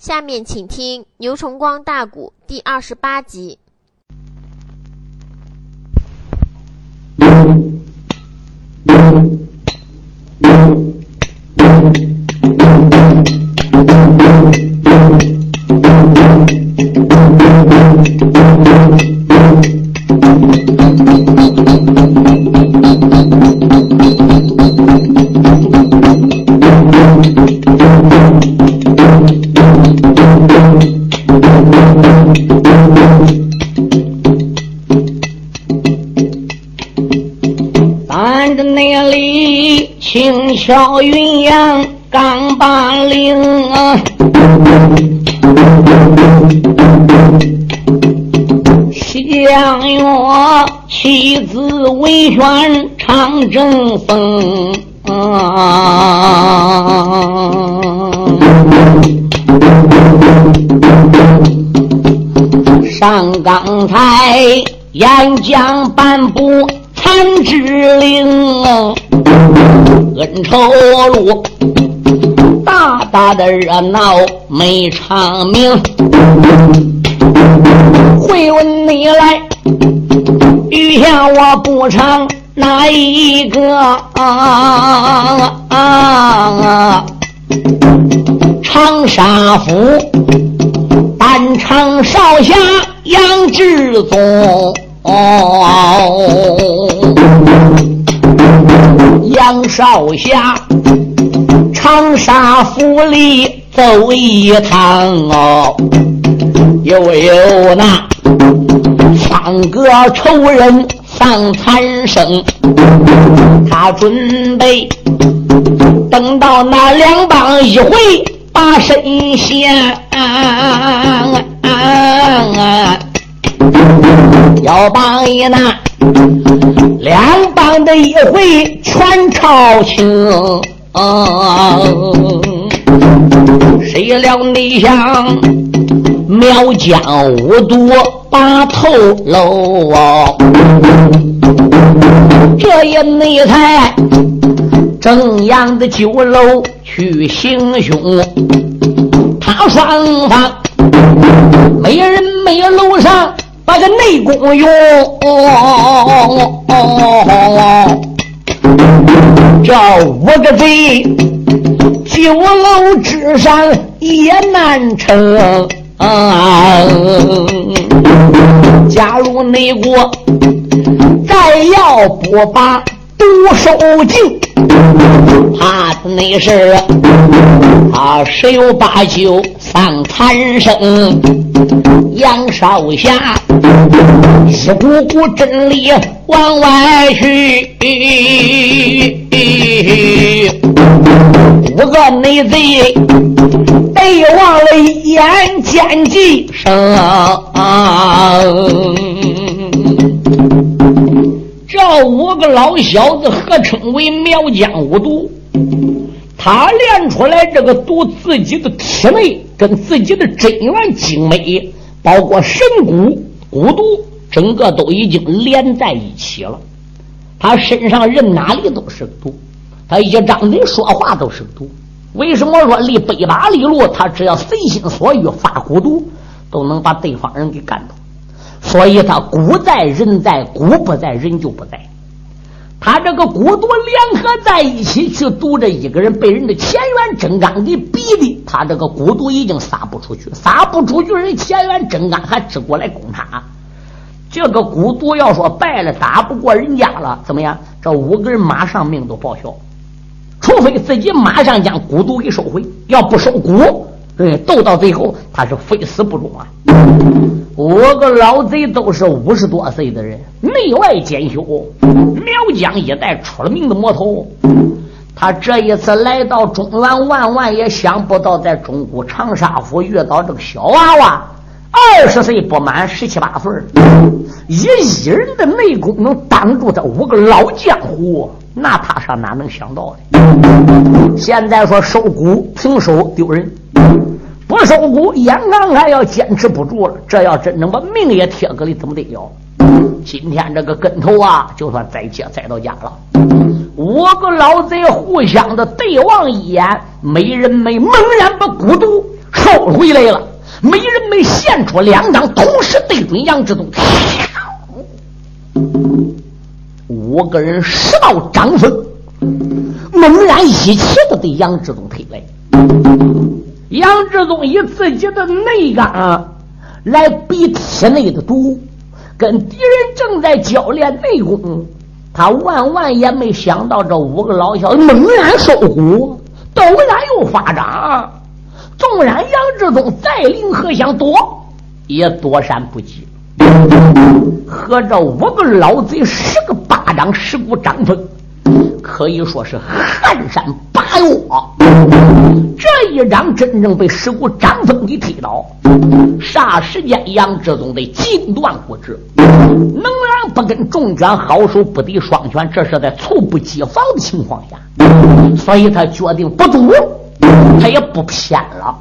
下面请听《牛崇光大鼓》第二十八集。轻巧云阳刚把令啊，相约妻子为选唱正风上刚才演讲颁布残制令，恩仇路大大的热闹没场名。会问你来，余下我不唱哪一个啊啊？长沙府单唱少侠杨志宗。杨少侠，长沙府里走一趟哦，又有那三个仇人丧残生，他准备等到那两帮一回把身先。要帮一那两帮的一回全朝清，谁料你想苗疆五毒把头露，这一内才正阳的酒楼去行凶，他双方没人没楼上。把个内功用，这五个贼九楼之上也难成。假如内国再要不把毒收尽，怕的那是他十有八九丧残生。杨少侠一股股真力往外去，五个内贼被忘了眼见计生。这五个老小子合称为苗疆五毒，他练出来这个毒，自己的体内跟自己的真元精美，包括神骨、骨毒，整个都已经连在一起了。他身上人哪里都是毒，他一张嘴说话都是毒。为什么说离百八里路，他只要随心所欲发蛊毒，都能把对方人给干倒？所以他蛊在人在，蛊不在人就不在。他这个蛊毒联合在一起去毒这一个人，被人的前元真刚给逼的，他这个蛊毒已经撒不出去，撒不出去，人前元真刚还直过来攻他。这个蛊毒要说败了，打不过人家了，怎么样？这五个人马上命都报销，除非自己马上将蛊毒给收回，要不收蛊。对，斗到最后，他是非死不中啊！五个老贼都是五十多岁的人，内外兼修，苗疆一带出了名的魔头。他这一次来到中原，万万也想不到，在中国长沙府遇到这个小娃娃，二十岁不满，十七八岁，以一人的内功能挡住他五个老江湖，那他上哪能想到的？现在说收股平手丢人。不收股，眼看还要坚持不住了。这要真能把命也贴搁里，怎么得了？今天这个跟头啊，就算栽接栽到家了。五个老贼互相的对望一眼，没人没猛然把孤独收回来了。没人没现出两掌，同时对准杨志东，五个人十道掌风，猛然一起的对杨志东推来。杨志东以自己的内刚来比体内的毒，跟敌人正在交练内功，他万万也没想到这五个老小子猛然收虎，陡然又发掌。纵然杨志忠再灵和想躲，也躲闪不及。和这五个老贼十个巴掌，十股掌风，可以说是撼山拔岳。这一掌真正被十股掌风给推倒，霎时间杨志宗的筋断骨折，能然不跟重拳好手不敌双拳，这是在猝不及防的情况下，所以他决定不赌。他也不偏了，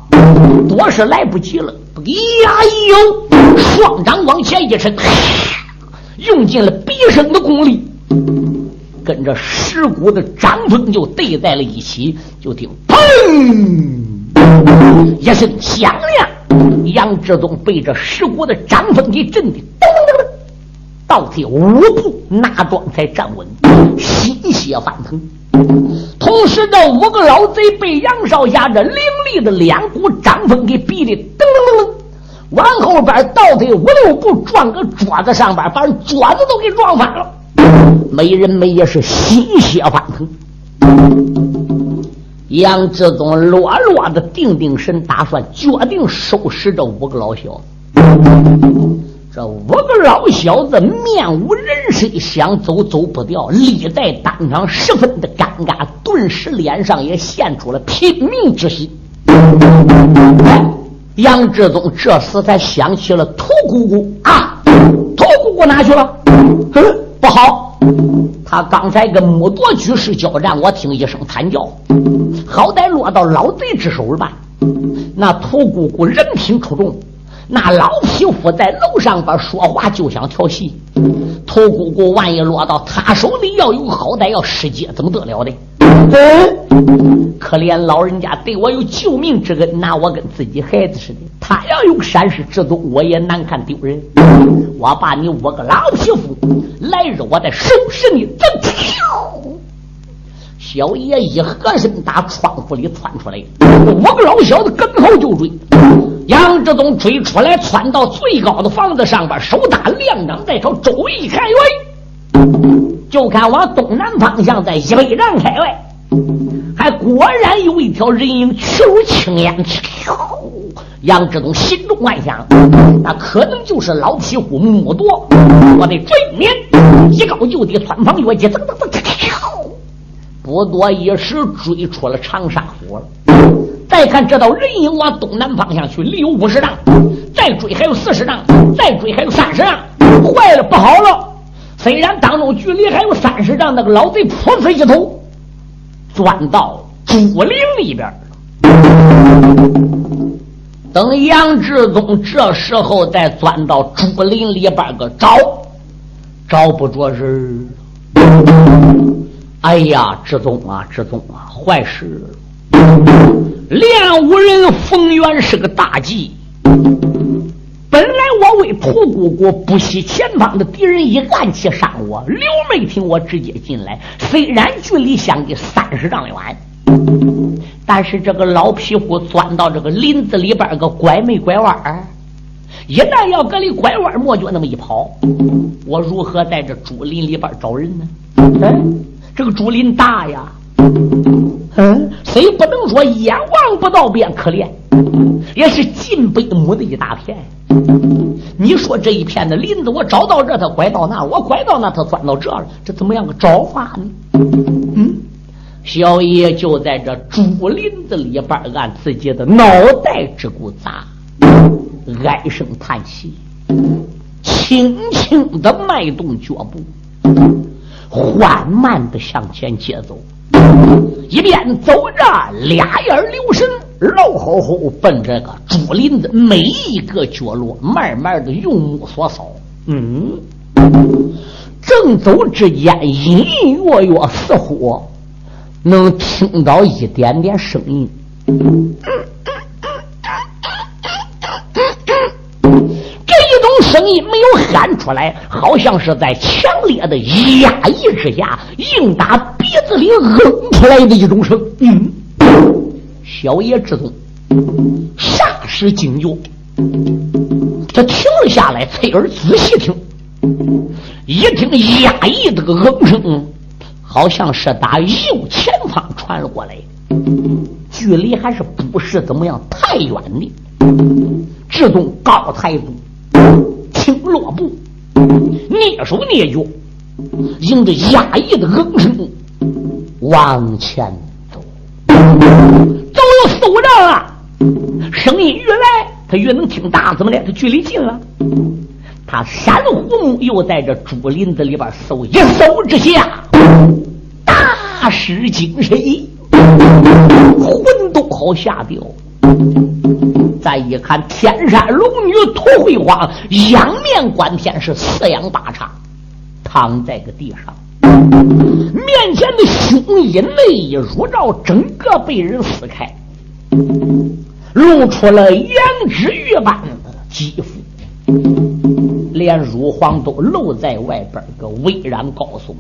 多是来不及了。呀呦，双掌往前一伸，用尽了毕生的功力，跟着石骨的掌风就对在了一起。就听砰一声响亮，杨志东被这石骨的掌风给震的噔噔噔噔，倒退五步，那桩才站稳，心血翻腾。同时，这五个老贼被杨少侠这凌厉的两股掌风给逼的噔噔噔噔，往后边倒退五六步，撞个桌子上边，把桌子都给撞翻了。美人们也是心血翻腾。杨志忠落落的定定神，打算决定收拾这五个老小子。这五个老小子面无人色，想走走不掉，立在当场十分的尴尬，顿时脸上也现出了拼命之心。杨志忠这时才想起了屠姑姑啊，屠姑姑哪去了？嗯，不好，他刚才跟木铎居士交战，我听一声惨叫，好歹落到老贼之手了吧？那屠姑姑人品出众。那老匹夫在楼上边说话就想调戏，头姑姑万一落到他手里，要有好歹要失节，怎么得了的？可怜老人家对我有救命之恩，拿我跟自己孩子似的。他要有闪失之毒，我也难看丢人。我把你五个老匹夫，来日我再收拾你。小爷一合身，打窗户里窜出来，五个老小子跟后就追。杨志东追出来，窜到最高的房子上边，手打两掌，在朝周围一看，喂，就看往东南方向，在一百丈开外，还果然有一条人影，去如青烟。杨志东心中暗想：那可能就是老匹夫木铎。我的追撵，一高就低，穿房越阶，噔噔噔，不多一时，追出了长沙府了。再看这道人影往东南方向去，离有五十丈，再追还有四十丈，再追还有三十丈。坏了，不好了！虽然当中距离还有三十丈，那个老贼噗呲一头钻到竹林里边等杨志忠这时候再钻到竹林里边个找，找不着人。哎呀，志忠啊，志忠啊，坏事！练武人冯元是个大忌。本来我为屠姑姑不惜前方的敌人一暗器伤我，刘梅听我直接进来。虽然距离相距三十丈远，但是这个老匹夫钻到这个林子里边个拐没拐弯儿，一旦要搁里拐弯抹角那么一跑，我如何在这竹林里边找人呢？嗯，这个竹林大呀。嗯，虽不能说眼望不到便可怜，也是近百亩的一大片。你说这一片的林子，我找到这，他拐到那；我拐到那，他钻到这了，这怎么样个找法呢？嗯，小爷就在这竹林子里边，按自己的脑袋之骨砸，唉声叹气，轻轻的迈动脚步，缓慢的向前接走。一边走着，俩眼留神，老吼吼奔这个竹林子每一个角落，慢慢的用目所扫。嗯，正走之间，隐隐约约，似乎能听到一点点声音。声音没有喊出来，好像是在强烈的压抑之下，硬打鼻子里嗯出来的一种声。嗯，小野之宗霎时惊觉，他停了下来，侧耳仔细听，一听压抑这个嗯声，好像是打右前方传了过来，距离还是不是怎么样太远的。志宗高抬步，轻落步，蹑手蹑脚，迎着压抑的嗯声往前走。走了四五丈啊，声音越来，他越能听大，怎么的？他距离近了。他山虎目又在这竹林子里边搜，一搜之下，大失精神，魂都好吓掉。再一看，天山龙女涂慧花仰面观天，是四仰八叉，躺在个地上，面前的胸衣内衣乳罩整个被人撕开，露出了羊脂玉般的肌肤，连乳房都露在外边，个巍然高耸，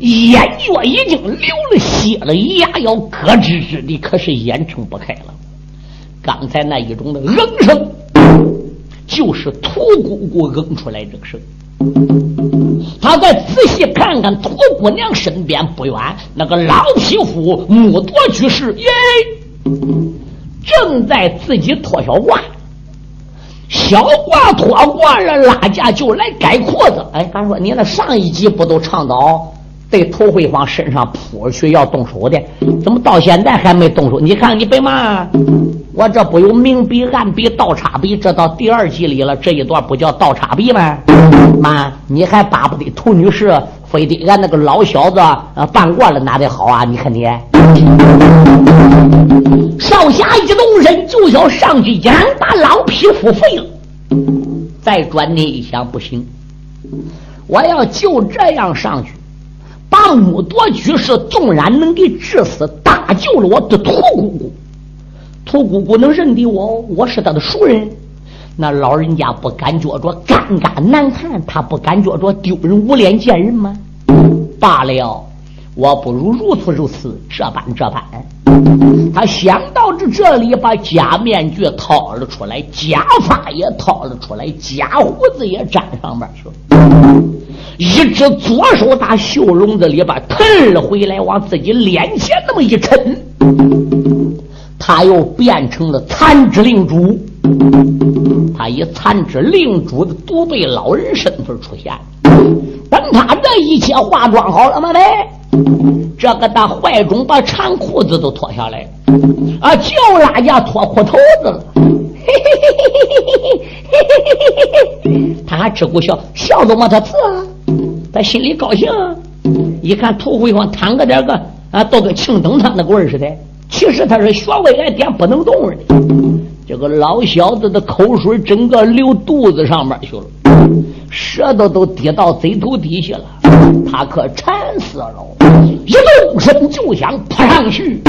眼角已经流了血了，牙要咯吱吱的，可是眼睁不开了。刚才那一种的嗯声，就是屠姑姑嗯出来这个声。他再仔细看看屠姑娘身边不远那个老匹夫木铎居士，耶，正在自己脱小褂，小褂脱完了，拉架就来改裤子。哎，他说你那上一集不都倡导？对涂慧芳身上扑去要动手的，怎么到现在还没动手？你看你别嘛，我这不有明笔暗笔倒插笔，这到第二集里了，这一段不叫倒插笔吗？妈，你还巴不得涂女士非得俺那个老小子啊办过了哪得好啊？你看你，少侠一动身就要上去将把老匹夫废了，再转念一想，不行，我要就这样上去。把木铎居士纵然能给治死，搭救了我的屠姑姑，屠姑姑能认得我，我是他的熟人，那老人家不感觉着尴尬难看，他不感觉着丢人无脸见人吗？罢了，我不如如此如此，这般这般。他想到这这里，把假面具掏了出来，假发也掏了出来，假胡子也粘上面去了。一只左手打袖笼子里边腾了回来，往自己脸前那么一抻，他又变成了残肢令主。他以残肢令主的独臂老人身份出现。等他这一切化妆好了吗？嘞，这个大怀中把长裤子都脱下来，啊，就拉下脱裤头子了。嘿嘿嘿嘿嘿嘿嘿嘿嘿嘿嘿，他还只顾笑，笑都没他刺啊。他心里高兴，一看土灰方躺个这个啊，都跟庆灯汤那棍儿似的。其实他是穴位挨点不能动的。这个老小子的口水整个流肚子上面去了，舌头都滴到嘴头底下了。他可馋死了，一动身就想扑上去。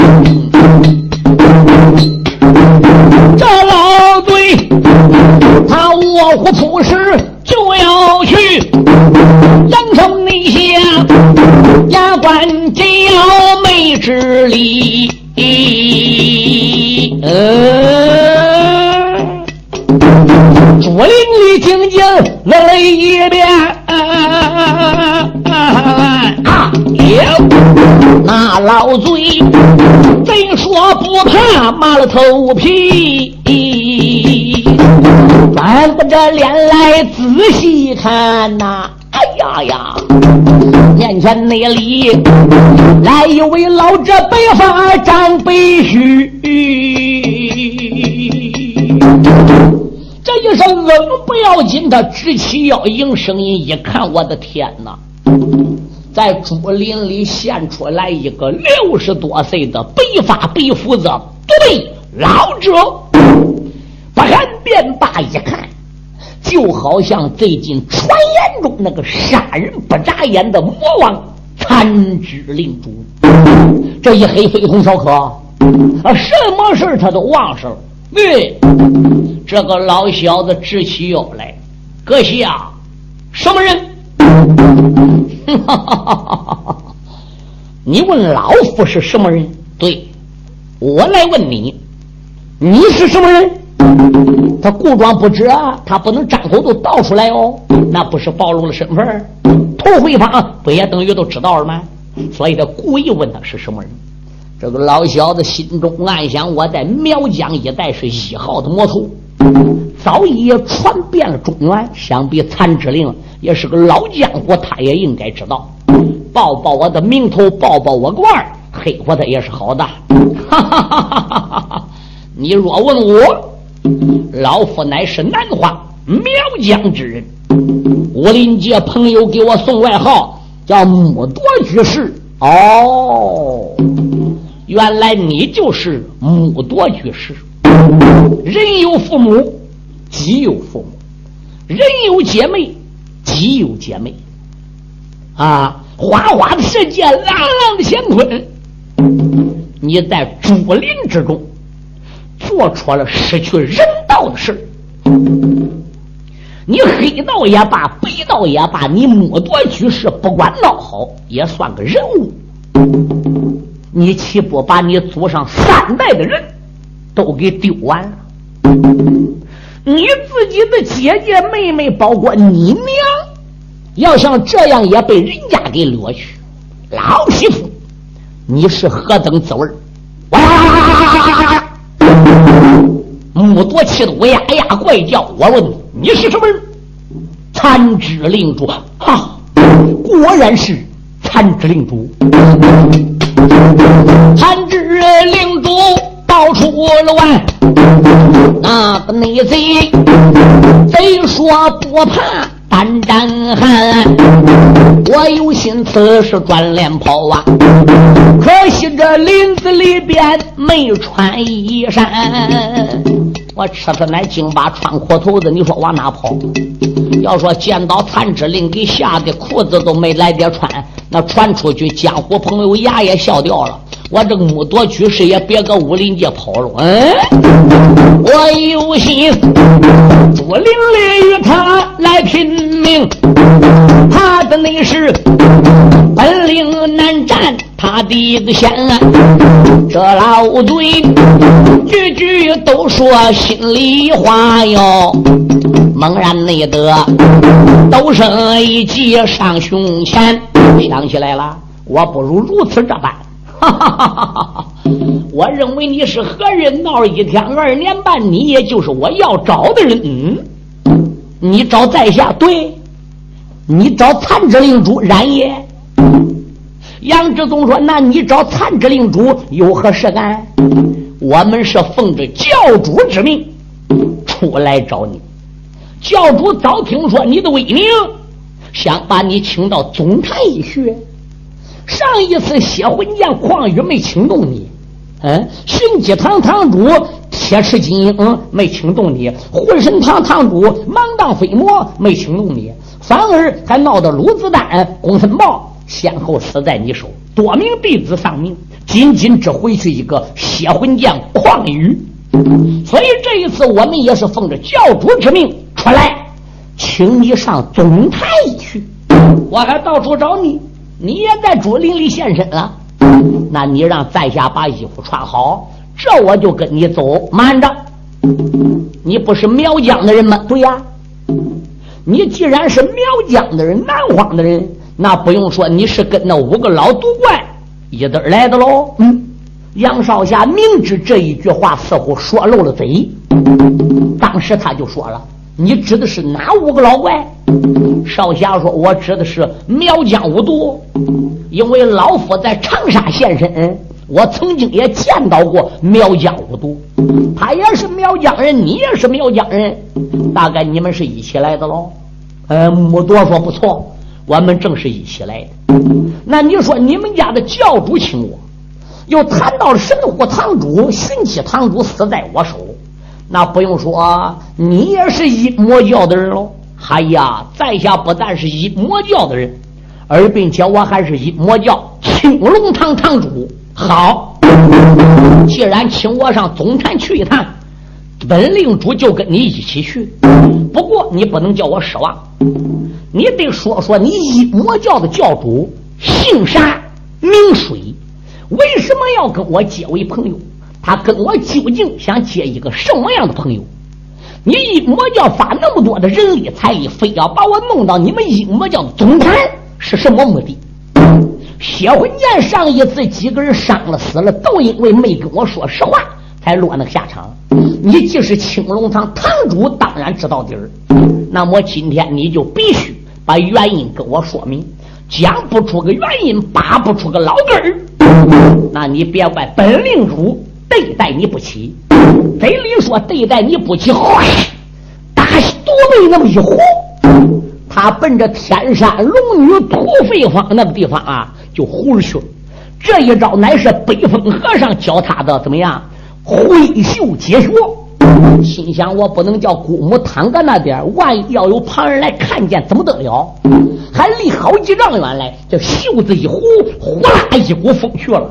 这老嘴，他卧虎扑食关紧要没之力。嗯，竹林里听见了一遍，啊，耶！那老嘴怎说不怕麻了头皮？翻过这脸来仔细看呐，哎呀呀！面前那里来一位老者，白发长白须。这一声“冷”不要紧，他直起腰迎，声音一看，我的天哪！在竹林里现出来一个六十多岁的白发白胡子对老者，不看便罢，一看。就好像最近传言中那个杀人不眨眼的魔王残肢令主，这一黑非同小可啊！什么事他都忘事了。对，这个老小子直起腰来，阁下什么人？你问老夫是什么人？对，我来问你，你是什么人？他故装不知啊，他不能张口都道出来哦，那不是暴露了身份？头回访不也等于都知道了吗？所以他故意问他是什么人。这个老小子心中暗想：我在苗疆一带是一号的魔头，早已传遍了中原，想必残之令也是个老江湖，他也应该知道。报报我的名头，报报我官儿，黑活他也是好的。哈哈哈哈哈哈！你若问我，老夫乃是南华苗疆之人，武林界朋友给我送外号叫木多居士。哦，原来你就是木多居士。人有父母，己有父母；人有姐妹，己有姐妹。啊，花花的世界，朗朗的乾坤。你在竹林之中做出了失去人道的事你黑道也罢，白道也罢，你目夺居士，不管闹好，也算个人物。你岂不把你祖上三代的人都给丢完了？你自己的姐姐妹妹，包括你娘，要像这样也被人家给掠去，老匹夫！你是何等滋味？目多气的，呀呀怪叫。我问你，是什么人？残肢令主啊！果然是残肢令主。残肢令主报出了完，那个内贼贼说不怕。胆战寒，我有心此时转脸跑啊！可惜这林子里边没穿衣衫，我吃他奶净把穿裤头子，你说往哪跑？要说见到残肢令给吓得裤子都没来得穿，那传出去江湖朋友牙也笑掉了。我这个木多居士也别搁武林界跑了，嗯，我有心竹林里与他来拼命，他的那是本领难战，他的一个先，这老嘴句句都说心里话哟，猛然内得都升一级上胸前，想起来了，我不如如此这般。哈哈哈哈哈！我认为你是何人？闹了一天二年半，你也就是我要找的人。嗯，你找在下，对，你找残肢令主然也。杨志宗说：“那你找残肢令主有何事干？我们是奉着教主之命出来找你。教主早听说你的威名，想把你请到总坛一学。”上一次血魂剑旷宇没请动你，嗯，寻机堂堂主铁齿金鹰没请动你，混神堂堂主盲荡飞魔没请动你，反而还闹得鲁子丹、公孙豹先后死在你手，多名弟子丧命，仅仅只回去一个血魂剑旷宇。所以这一次我们也是奉着教主之命出来，请你上总台去，我还到处找你。你也在竹林里现身了，那你让在下把衣服穿好，这我就跟你走。慢着，你不是苗疆的人吗？对呀，你既然是苗疆的人，南荒的人，那不用说，你是跟那五个老毒怪一对来的喽。嗯，杨少侠明知这一句话似乎说漏了嘴，当时他就说了。你指的是哪五个老怪？少侠说：“我指的是苗疆五毒，因为老夫在长沙现身，我曾经也见到过苗疆五毒。他也是苗疆人，你也是苗疆人，大概你们是一起来的喽。”呃，木多说：“不错，我们正是一起来的。那你说你们家的教主请我，又谈到了神虎堂主、寻妻堂主死在我手。”那不用说，你也是一魔教的人喽。哎呀，在下不但是一魔教的人，而并且我还是一魔教青龙堂堂主。好，既然请我上总坛去一趟，本令主就跟你一起去。不过你不能叫我失望，你得说说你一魔教的教主姓啥名谁，为什么要跟我结为朋友？他跟我究竟想结一个什么样的朋友？你阴魔教发那么多的人力财力，非要把我弄到你们阴魔教总坛，是什么目的？血魂剑上一次几个人伤了死了，都因为没跟我说实话，才落那个下场。你既是青龙堂堂主，当然知道底儿。那么今天你就必须把原因跟我说明，讲不出个原因，拔不出个老根儿，那你别怪本领主。对待你不起，嘴里说对待你不起，哗，大肚背那么一呼，他奔着天山龙女土匪方那个地方啊，就呼去了。这一招乃是北风和尚教他的，怎么样？挥袖解穴。心想：我不能叫姑母躺在那边，万一要有旁人来看见，怎么得了？还离好几丈远来，这袖子一呼，呼啦一股风去了，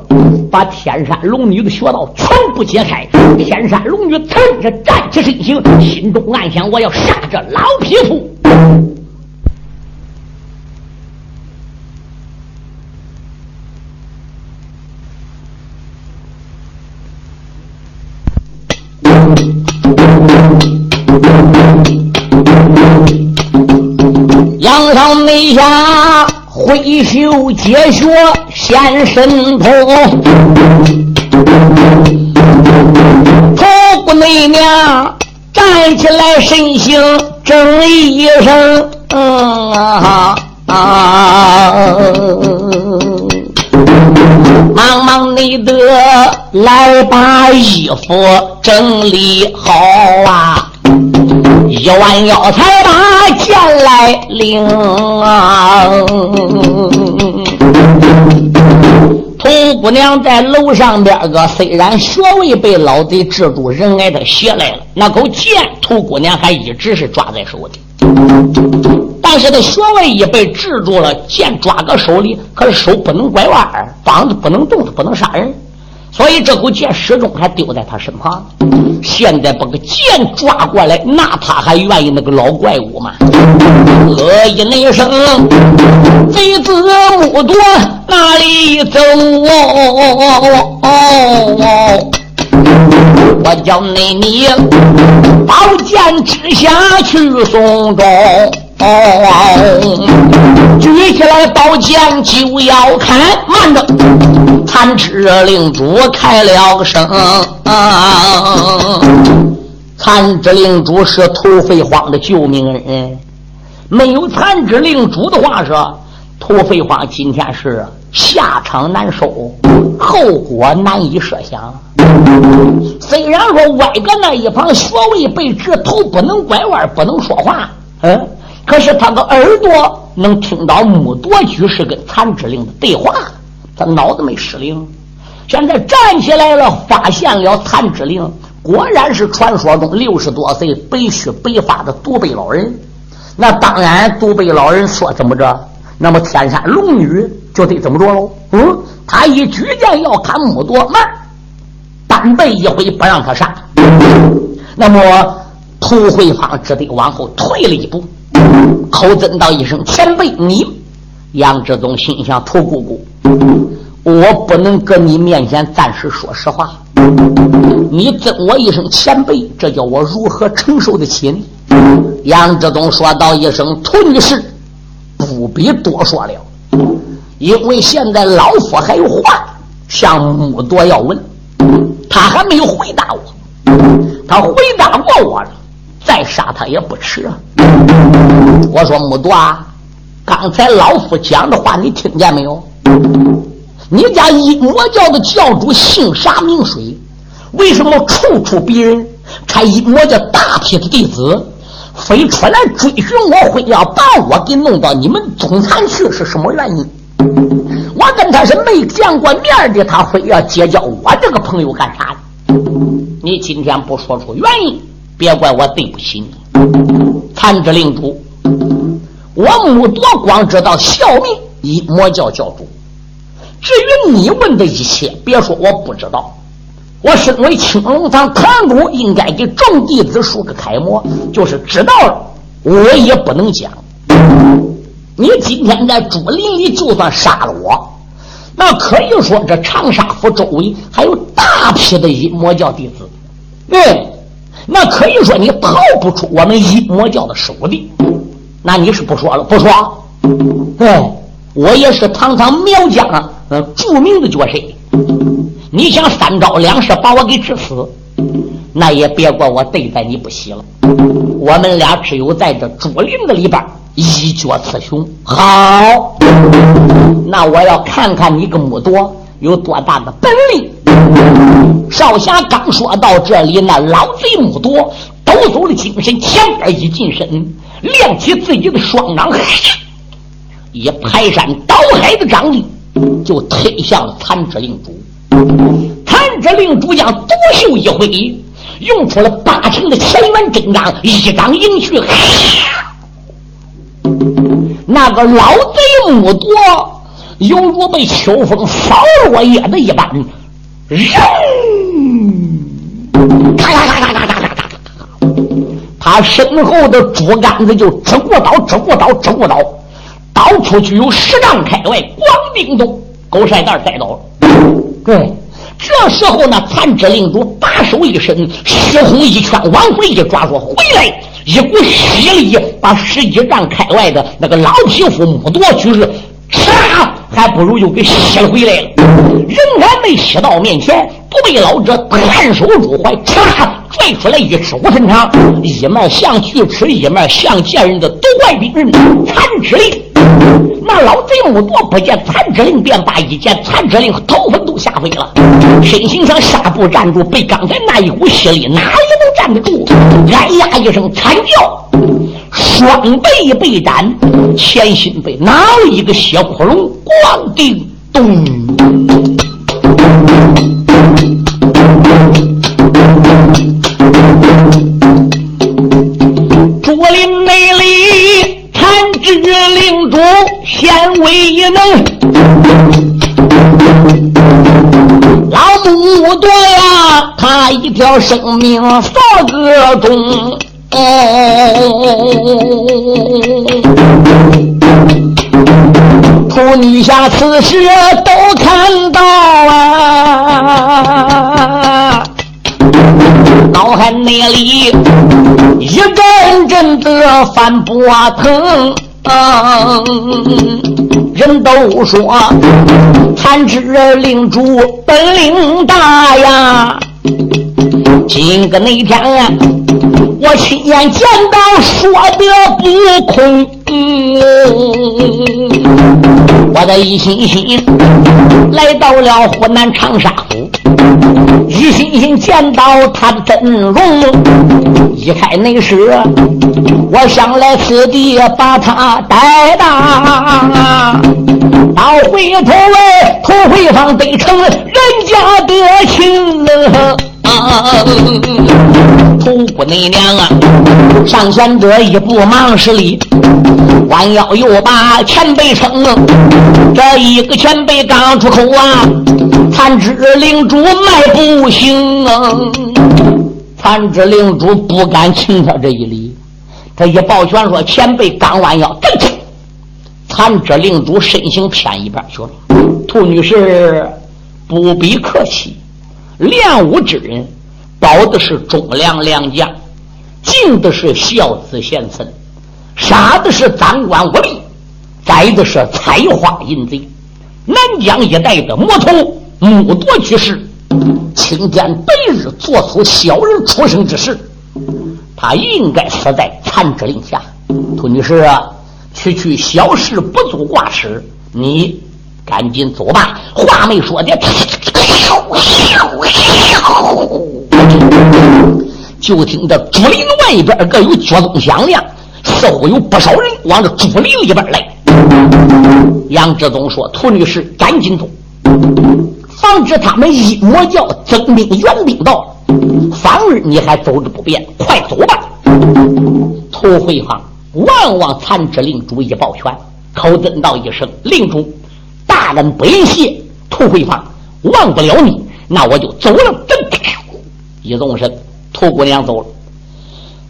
把天山龙女的穴道全部解开。天山龙女腾着站起身形，心中暗想：我要杀这老匹夫。挥袖解穴现神通，头骨内娘站起来身形正一声，啊啊！忙忙你的来把衣服整理好啊！一弯腰才把剑来领啊！童姑娘在楼上边个，虽然穴位被老贼制住，人挨他袭来了，那口剑，童姑娘还一直是抓在手里。但是他穴位一被制住了，剑抓个手里，可是手不能拐弯，膀子不能动，他不能杀人，所以这股剑始终还丢在他身旁。现在把个剑抓过来，那他还愿意那个老怪物吗？喝一那声，贼子木多哪里走？我叫你你宝剑之下去送终。哦，举起来宝剑就要砍，慢着！残肢令主开了声。残肢令主是土匪荒的救命恩人，没有残肢令主的话说，土匪荒今天是下场难收，后果难以设想。虽然说歪个那一旁穴位被治，头不能拐弯，不能说话，嗯。可是他的耳朵能听到木多居士跟残之令的对话，他脑子没失灵。现在站起来了，发现了残之令果然是传说中六十多岁白须白发的独背老人。那当然，独背老人说怎么着，那么天山龙女就得怎么着喽？嗯，他一举剑要砍木多，慢，单背一回不让他杀。那么涂慧芳只得往后退了一步。口尊道一声：“前辈，你。”杨志宗心想：“屠姑姑，我不能搁你面前暂时说实话。你尊我一声前辈，这叫我如何承受得起呢？”杨志宗说道一声：“屠女士，不必多说了，因为现在老夫还有话向木多要问，他还没有回答我，他回答过我了。”再杀他也不迟啊！我说木多啊，刚才老夫讲的话你听见没有？你家一魔教的教主姓啥名谁？为什么处处逼人？他一魔教大批的弟子非出来追寻我，非要把我给弄到你们总坛去，是什么原因？我跟他是没见过面的，他非要结交我这个朋友干啥？你今天不说出原因？别怪我对不起你，残肢令主，我木多光知道效命以魔教教主。至于你问的一切，别说我不知道，我身为青龙堂堂主，应该给众弟子树个楷模，就是知道了，我也不能讲。你今天在竹林里就算杀了我，那可以说这长沙府周围还有大批的阴魔教弟子，对，那可以说你逃不出我们一魔教的手里。那你是不说了，不说？对，我也是堂堂苗疆呃著名的角色。你想三招两式把我给治死，那也别怪我对待你不惜了。我们俩只有在这竹林子里边一决雌雄。好，那我要看看你个木铎有多大的本领。少侠刚说到这里，那老贼木铎抖擞了精神，前边一近身。亮起自己的双掌，一排山倒海的掌力，就推向了残肢令主。残肢令主将独袖一挥，用出了八成的乾元真掌，一掌迎去。那个老贼木铎，犹如被秋风扫落叶的一般，人。他身后的竹竿子就直过刀，直过刀，直过刀，刀出去有十丈开外，咣叮咚，狗晒蛋栽倒了。对，这时候呢，残肢领主把手一伸，血红一拳，往回一抓，说：“回来！”一股吸力把十几丈开外的那个老匹夫木夺去是，唰，还不如又给吸了回来了。仍然没吸到面前，不被老者探手入怀，唰。拽出来一尺五寸长，一面像锯齿，一面像剑人的毒怪兵刃残肢令。那老贼木多不见残肢令，便把一见残肢令头粉都吓飞了，身形上下步站住，被刚才那一股吸力哪里站得住？哎呀一声惨叫，双臂被斩，前心被哪了一个血窟窿，咣叮咚。条生命扫个钟。妇女下此时都看到啊，脑海内里一阵阵的翻波腾。嗯，人都说残肢领主本领大呀，今个那天我亲眼见到，说的不空。我的一心心来到了湖南长沙府，一心心见到他的真容，一看那是。我想来此地把他带大，到回头来土回坊得成人家的亲了。土姑娘啊，上前者一步忙施礼，弯腰又把前辈称。这一个前辈刚出口啊，残肢领主迈步行啊，残肢领主不敢轻他这一礼。他一抱拳说：“前辈刚弯腰，噔噔，残肢领主身形偏一半去了。兔女士不必客气，练武之人，保的是忠良良将，敬的是孝子贤孙，杀的是赃官污吏，宰的是采花淫贼。南疆一带的魔头木夺居士，青天白日做出小人出生之事。”他应该死在残肢令下，涂女士啊，区区小事不足挂齿，你赶紧走吧。话没说的，就听这竹林外边各有脚踪响亮，似乎有不少人往这竹林里边来。杨志忠说：“涂女士，赶紧走，防止他们一魔教增兵援兵到。”反而你还走着不便，快走吧！涂回坊望望残肢令主一抱拳，口尊道一声：“令主大人不言谢。”涂回坊忘不了你，那我就走了。一纵身，屠姑娘走了。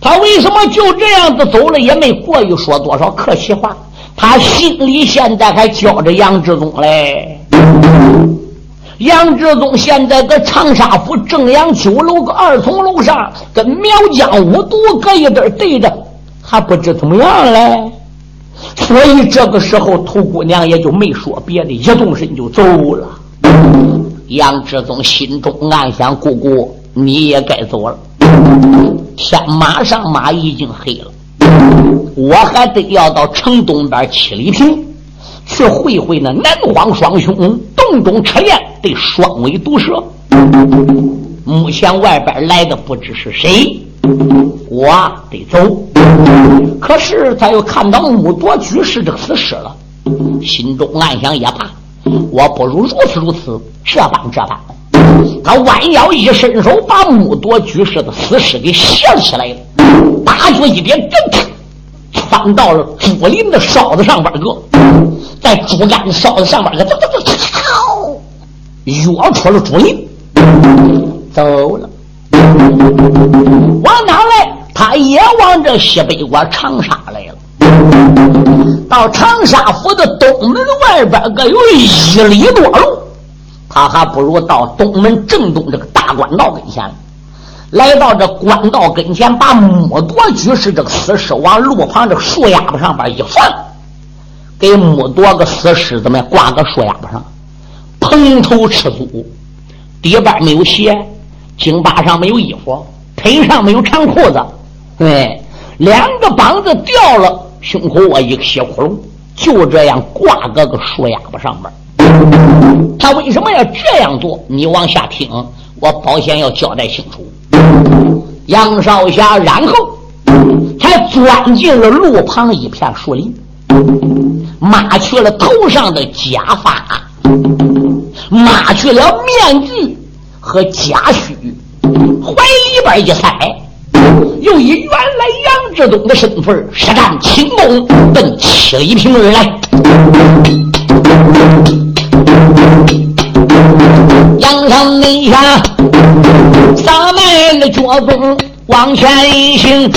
他为什么就这样子走了，也没过于说多少客气话？他心里现在还叫着杨志忠嘞。杨志忠现在搁长沙府正阳酒楼个二层楼上，跟苗疆五毒搁一堆对着，还不知怎么样嘞。所以这个时候，兔姑娘也就没说别的，一动身就走了。杨志忠心中暗想：姑姑，你也该走了。天马上马已经黑了，我还得要到城东边七里亭去会会那南荒双雄洞中赤练的双尾毒蛇。目前外边来的不知是谁，我得走。可是他又看到木铎居士的死尸了，心中暗想也罢，我不如如此如此，这般这般。他弯腰一伸手，把木铎居士的死尸给掀起来了，大脚一点，噔，窜到了竹林的哨子上边个，在竹竿哨子上边个，噔噔噔，操，跃出了竹林，走了。往哪来？他也往这西北关长沙来了。到长沙府的东门外边个有一里多路。他还不如到东门正东这个大官道跟前，来到这官道跟前，把木铎居士这个死尸往路旁这树丫子上边一放，给木铎个死尸怎么挂个树丫子上，蓬头赤足，底板没有鞋，颈巴上没有衣服，腿上没有长裤子，对，两个膀子掉了，胸口窝一个血窟窿，就这样挂个个树丫子上边。他为什么要这样做？你往下听，我保险要交代清楚。杨少侠然后才钻进了路旁一片树林，抹去了头上的假发，抹去了面具和贾诩，怀里边一塞，又以原来杨志东的身份，实战轻功，奔七里坪而来。杨上内下，撒迈了脚步往前行，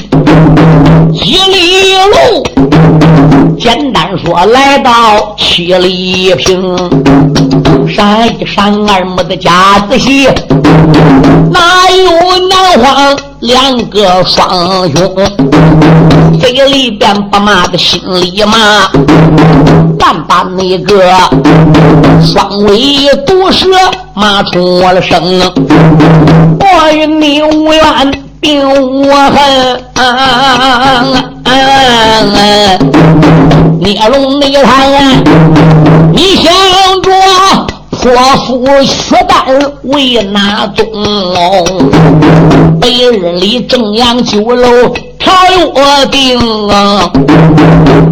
几里路，简单说来到七里坪，山一山二木的家子戏，哪有南荒两个双兄？嘴里边不骂的心里骂，但把那个双尾毒蛇骂出了声。我与你无缘，并无恨。孽龙内滩，你想着？泼妇血丹为哪宗？白日里正阳酒楼调约定，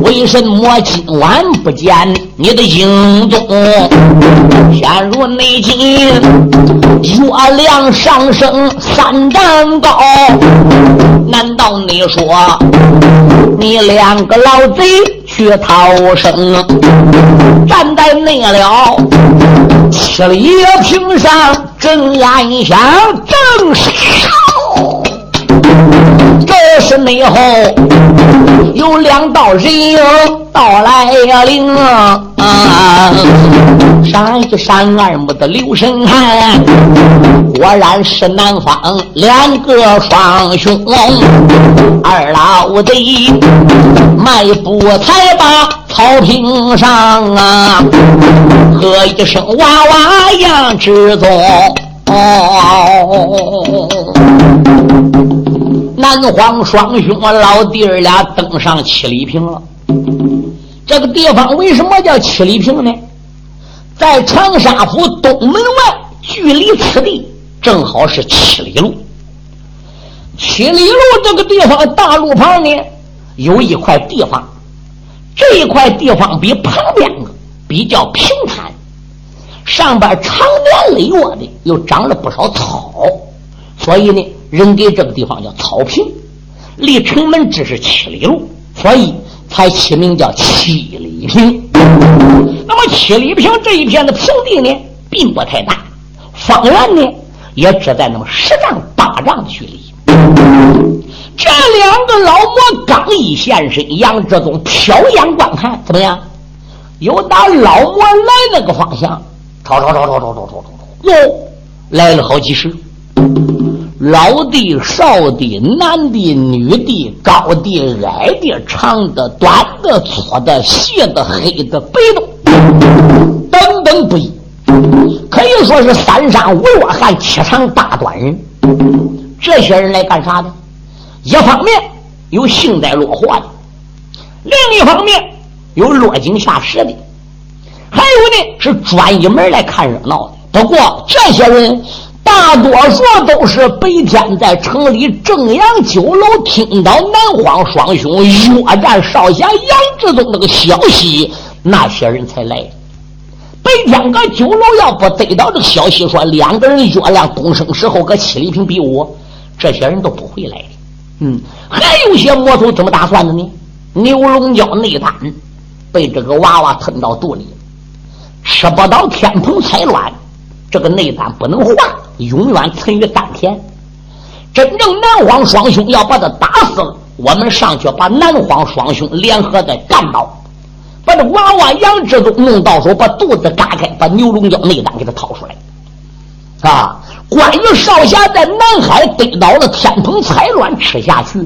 为什么今晚不见你的影踪？现如内今月亮上升三丈高，难道你说你两个老贼去逃生？站在那了。七里平上正安详，正少。这是内后有两道人影到来领啊！山一山二目的刘神汉，果然是南方两个双兄。二老贼迈步才把草坪上啊，喝一声娃娃杨志宗。南荒双兄老弟儿俩登上七里坪了。这个地方为什么叫七里坪呢？在长沙府东门外，距离此地正好是七里路。七里路这个地方大路旁呢，有一块地方，这一块地方比旁边的比较平坦，上边长年累月的又长了不少草，所以呢。人给这个地方叫草坪，离城门只是七里路，所以才起名叫七里坪。那么七里坪这一片的平地呢，并不太大，方圆呢也只在那么十丈八丈的距离。这两个老魔刚一现身，杨志宗瞟眼观看，怎么样？有打老魔来那个方向，吵吵吵吵吵吵吵吵，哟，来了好几十，老的、少的、男的、女的、高的、矮的、长的、短的、粗的、细的、黑的、白的，等等不一，可以说是三山五岳汉，七长八短人。这些人来干啥的？一方面有幸灾乐祸的，另一方面有落井下石的，还有呢是专一门来看热闹的。不过这些人大多数都是白天在城里正阳酒楼听到南荒双雄约战少侠杨志忠那个消息，那些人才来。白天搁酒楼要不得到这个消息，说两个人约亮东升时候搁七里坪比武。这些人都不会来的，嗯，还有些魔头怎么打算的呢？牛龙角内丹被这个娃娃吞到肚里，吃不到天蓬彩卵，这个内丹不能化，永远存于丹田。真正南荒双雄要把他打死了，我们上去把南荒双雄联合再干倒，把这娃娃杨志宗弄到手，把肚子嘎开，把牛龙角内丹给他掏出来，啊。关羽少侠在南海得到了天蓬彩卵，吃下去，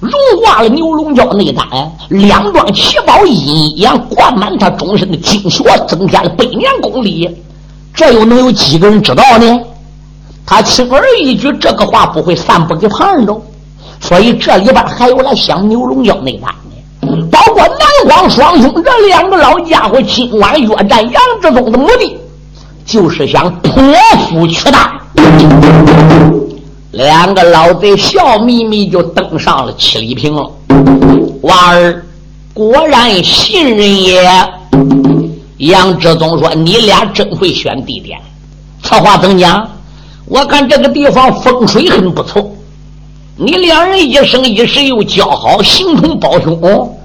融化了牛龙角内丹，两桩奇宝阴阳灌满他终身的精血，增添了百年功力。这又能有几个人知道呢？他轻而易举，这个话不会散布给旁人的。所以这里边还有来想牛龙角内丹的，包括南荒双兄这两个老家伙，今晚约战杨志忠的目的，就是想破釜取大。两个老贼笑眯眯就登上了七里坪了。娃儿果然信任也。杨志忠说：“你俩真会选地点。此话怎讲？我看这个地方风水很不错。你两人一生一世又交好，形同胞兄。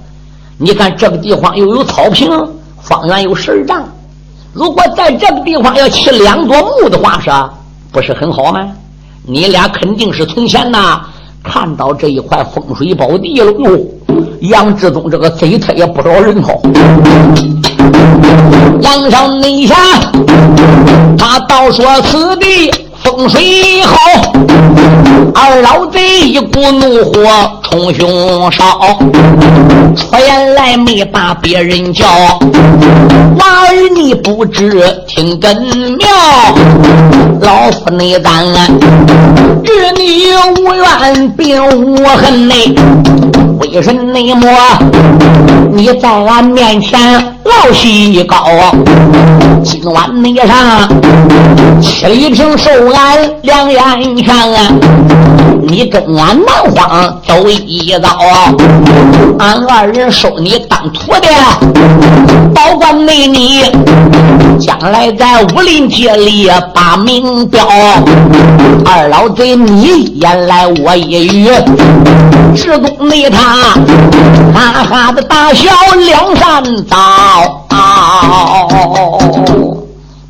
你看这个地方又有草坪，方圆有十丈。如果在这个地方要起两座墓的话，是？”不是很好吗？你俩肯定是从前呐看到这一块风水宝地了哟。杨志忠这个贼，他也不饶人头。杨上内下，他倒说此地。风水好，二老贼一股怒火冲胸烧，出言来没把别人叫，娃儿你不知听根苗，老夫内胆，与你无怨并无恨内，为什内魔？你在俺面前傲气高，今晚你上七里坪受。俺两眼看啊，你跟俺南荒走一遭，俺二人收你当徒弟，保管内你将来在武林界里把名标。二老贼你言来我一语，直攻内他，哈哈的大笑两三遭。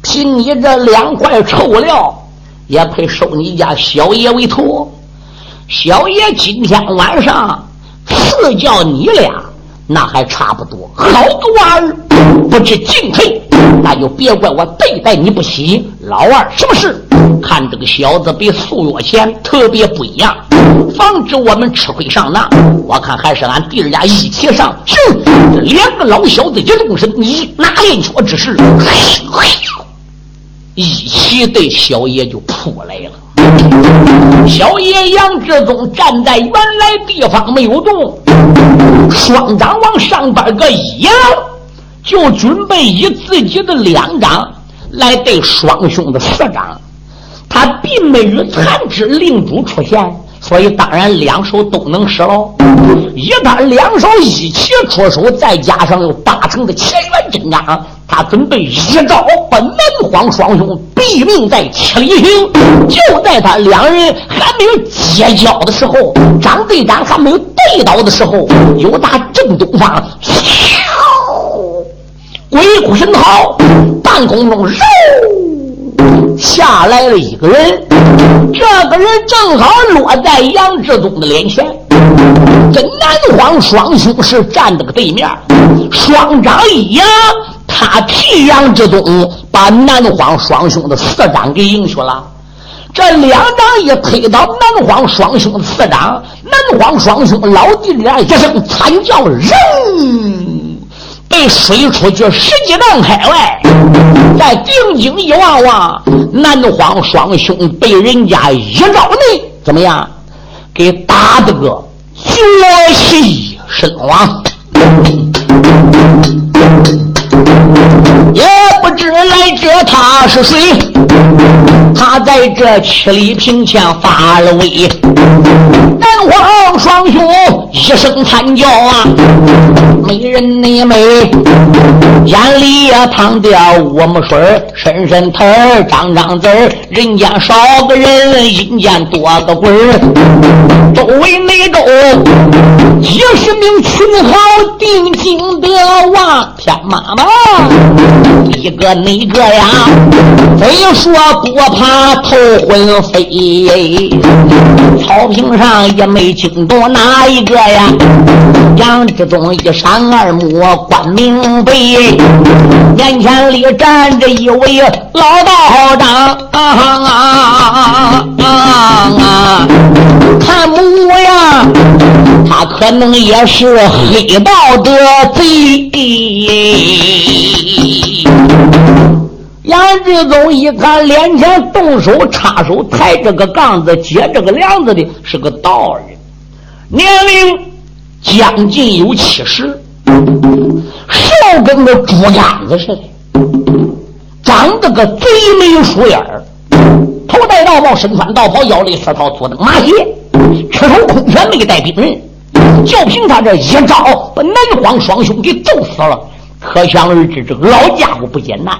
凭你这两块臭料。也配收你家小爷为徒？小爷今天晚上赐教你俩，那还差不多。好个娃儿，不知进退，那就别怪我对待你不喜。老二，什么事？看这个小子比数月前特别不一样，防止我们吃亏上当。我看还是俺弟儿俩一起上。这，两个老小子一动身，你拿练脚之势。一起对小爷就扑来了。小野杨志忠站在原来地方没有动，双掌往上边个一扬，就准备以自己的两掌来对双兄的四掌。他并没有残肢令主出现。所以当然两手都能使喽，一旦两手一起出手，再加上有八成的乾元真掌，他准备一招把南荒双雄毙命在七里坪。就在他两人还没有结交的时候，张队长还没有对到的时候，有打正东方，鬼哭神嚎，半空中，肉。下来了一个人，这个人正好落在杨志忠的脸前，这南荒双兄是站在个对面，双掌一扬，他替杨志忠把南荒双兄的四掌给赢去了。这两掌一推到南荒双兄的四掌，南荒双兄老弟俩一声惨叫，人被水出去十几丈开外。再定睛一望望，南荒双兄被人家一招内怎么样？给打得个绝气身亡。耶知来者他是谁，他在这七里坪前发了威。南荒双雄一声惨叫啊，美人你美，眼里也淌掉乌木水伸伸头张张嘴人间少个人，阴间多个鬼周围内周几十名群豪定睛得望，天妈妈。一个那个呀，非说不怕头昏飞，草坪上也没惊动哪一个呀。杨志忠一闪二目观明白，眼前里站着一位老道长啊啊啊！看模样，他可能也是黑道的贼。杨志忠一看，脸前动手插手抬这个杠子、接这个梁子的是个道人，年龄将近有七十，瘦跟个猪杆子似的，长得个贼眉鼠眼儿，头戴道帽，身穿道袍，腰里四套左蹬马鞋，赤手空拳没带兵。刃，就凭他这一招，把南荒双雄给揍死了。可想而知，这个老家伙不简单。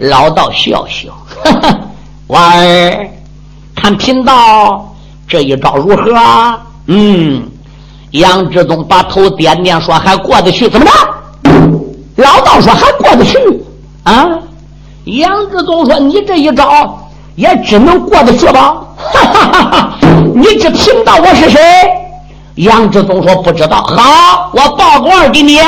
老道笑笑，娃儿，看贫道这一招如何？嗯，杨志忠把头点点说：“还过得去。”怎么着？老道说：“还过得去。”啊！杨志忠说：“你这一招也只能过得去吧？”哈哈哈哈你只贫道我是谁？杨志忠说：“不知道。”好，我报个案给你。